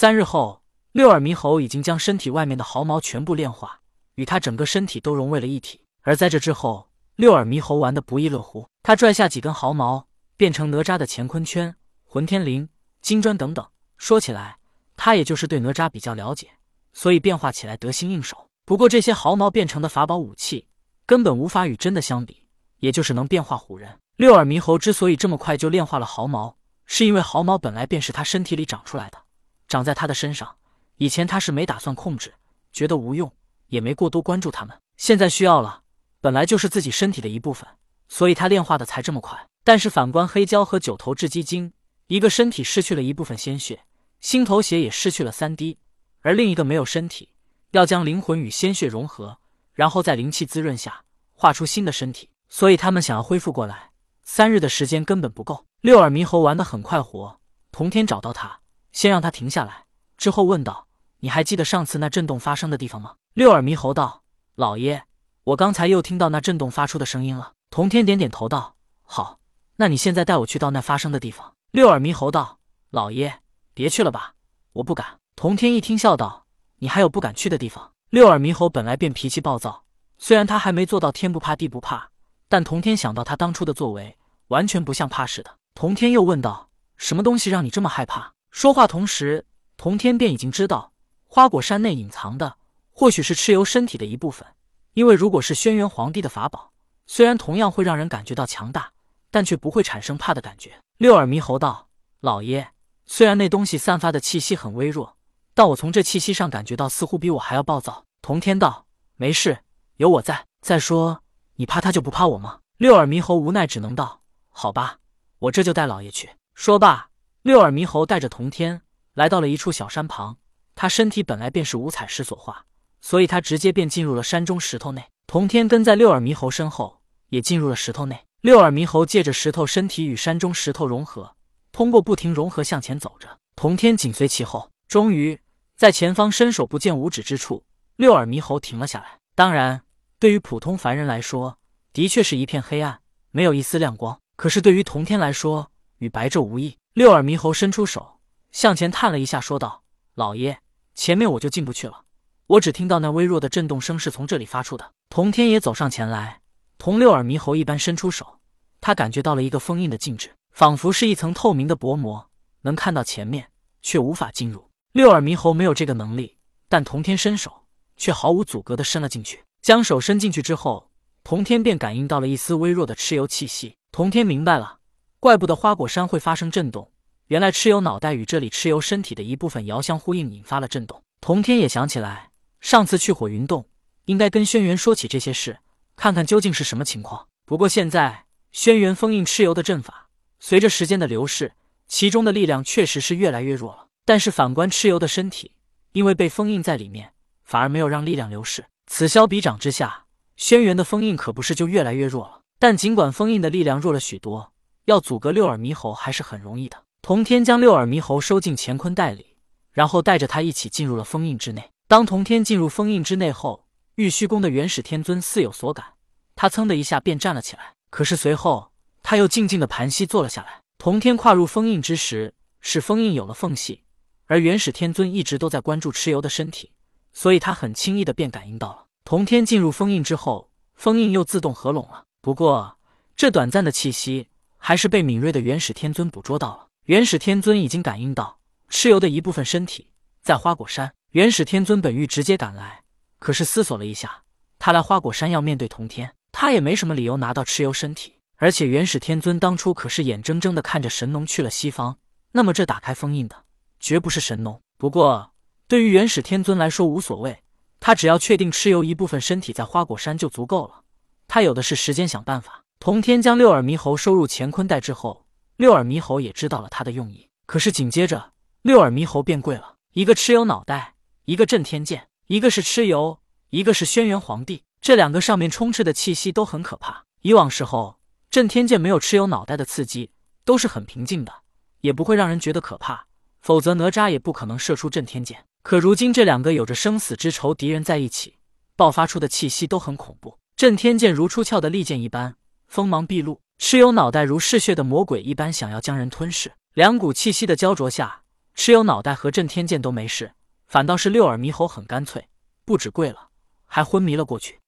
三日后，六耳猕猴已经将身体外面的毫毛全部炼化，与他整个身体都融为了一体。而在这之后，六耳猕猴玩得不亦乐乎。他拽下几根毫毛，变成哪吒的乾坤圈、混天绫、金砖等等。说起来，他也就是对哪吒比较了解，所以变化起来得心应手。不过这些毫毛变成的法宝武器，根本无法与真的相比，也就是能变化唬人。六耳猕猴之所以这么快就炼化了毫毛，是因为毫毛本来便是他身体里长出来的，长在他的身上。以前他是没打算控制，觉得无用，也没过多关注他们。现在需要了。本来就是自己身体的一部分，所以他炼化的才这么快。但是反观黑蛟和九头雉鸡精，一个身体失去了一部分鲜血，心头血也失去了三滴，而另一个没有身体，要将灵魂与鲜血融合，然后在灵气滋润下画出新的身体。所以他们想要恢复过来，三日的时间根本不够。六耳猕猴玩得很快活，同天找到他，先让他停下来，之后问道：“你还记得上次那震动发生的地方吗？”六耳猕猴道：“老爷。”我刚才又听到那震动发出的声音了。童天点点头道：“好，那你现在带我去到那发生的地方。”六耳猕猴道：“老爷，别去了吧，我不敢。”童天一听笑道：“你还有不敢去的地方？”六耳猕猴本来便脾气暴躁，虽然他还没做到天不怕地不怕，但童天想到他当初的作为，完全不像怕似的。童天又问道：“什么东西让你这么害怕？”说话同时，童天便已经知道花果山内隐藏的或许是蚩尤身体的一部分。因为如果是轩辕皇帝的法宝，虽然同样会让人感觉到强大，但却不会产生怕的感觉。六耳猕猴道：“老爷，虽然那东西散发的气息很微弱，但我从这气息上感觉到似乎比我还要暴躁。”童天道：“没事，有我在。再说，你怕他就不怕我吗？”六耳猕猴无奈，只能道：“好吧，我这就带老爷去。”说罢，六耳猕猴带着童天来到了一处小山旁。他身体本来便是五彩石所化。所以他直接便进入了山中石头内，童天跟在六耳猕猴身后，也进入了石头内。六耳猕猴借着石头身体与山中石头融合，通过不停融合向前走着，童天紧随其后。终于在前方伸手不见五指之处，六耳猕猴停了下来。当然，对于普通凡人来说，的确是一片黑暗，没有一丝亮光。可是对于童天来说，与白昼无异。六耳猕猴伸出手向前探了一下，说道：“老爷，前面我就进不去了。”我只听到那微弱的震动声是从这里发出的。童天也走上前来，同六耳猕猴一般伸出手，他感觉到了一个封印的禁制，仿佛是一层透明的薄膜，能看到前面，却无法进入。六耳猕猴没有这个能力，但童天伸手却毫无阻隔地伸了进去。将手伸进去之后，童天便感应到了一丝微弱的蚩尤气息。童天明白了，怪不得花果山会发生震动，原来蚩尤脑袋与这里蚩尤身体的一部分遥相呼应，引发了震动。童天也想起来。上次去火云洞，应该跟轩辕说起这些事，看看究竟是什么情况。不过现在轩辕封印蚩尤的阵法，随着时间的流逝，其中的力量确实是越来越弱了。但是反观蚩尤的身体，因为被封印在里面，反而没有让力量流逝。此消彼长之下，轩辕的封印可不是就越来越弱了。但尽管封印的力量弱了许多，要阻隔六耳猕猴还是很容易的。童天将六耳猕猴收进乾坤袋里，然后带着他一起进入了封印之内。当童天进入封印之内后，玉虚宫的元始天尊似有所感，他噌的一下便站了起来。可是随后他又静静的盘膝坐了下来。童天跨入封印之时，是封印有了缝隙，而元始天尊一直都在关注蚩尤的身体，所以他很轻易的便感应到了。童天进入封印之后，封印又自动合拢了。不过这短暂的气息，还是被敏锐的元始天尊捕捉到了。元始天尊已经感应到蚩尤的一部分身体在花果山。元始天尊本欲直接赶来，可是思索了一下，他来花果山要面对童天，他也没什么理由拿到蚩尤身体。而且元始天尊当初可是眼睁睁的看着神农去了西方，那么这打开封印的绝不是神农。不过对于元始天尊来说无所谓，他只要确定蚩尤一部分身体在花果山就足够了，他有的是时间想办法。童天将六耳猕猴收入乾坤袋之后，六耳猕猴也知道了他的用意。可是紧接着，六耳猕猴变贵了，一个蚩尤脑袋。一个震天剑，一个是蚩尤，一个是轩辕皇帝。这两个上面充斥的气息都很可怕。以往时候，震天剑没有蚩尤脑袋的刺激，都是很平静的，也不会让人觉得可怕。否则哪吒也不可能射出震天剑。可如今这两个有着生死之仇敌人在一起，爆发出的气息都很恐怖。震天剑如出鞘的利剑一般，锋芒毕露；蚩尤脑袋如嗜血的魔鬼一般，想要将人吞噬。两股气息的焦灼下。蚩尤脑袋和震天剑都没事，反倒是六耳猕猴很干脆，不止跪了，还昏迷了过去。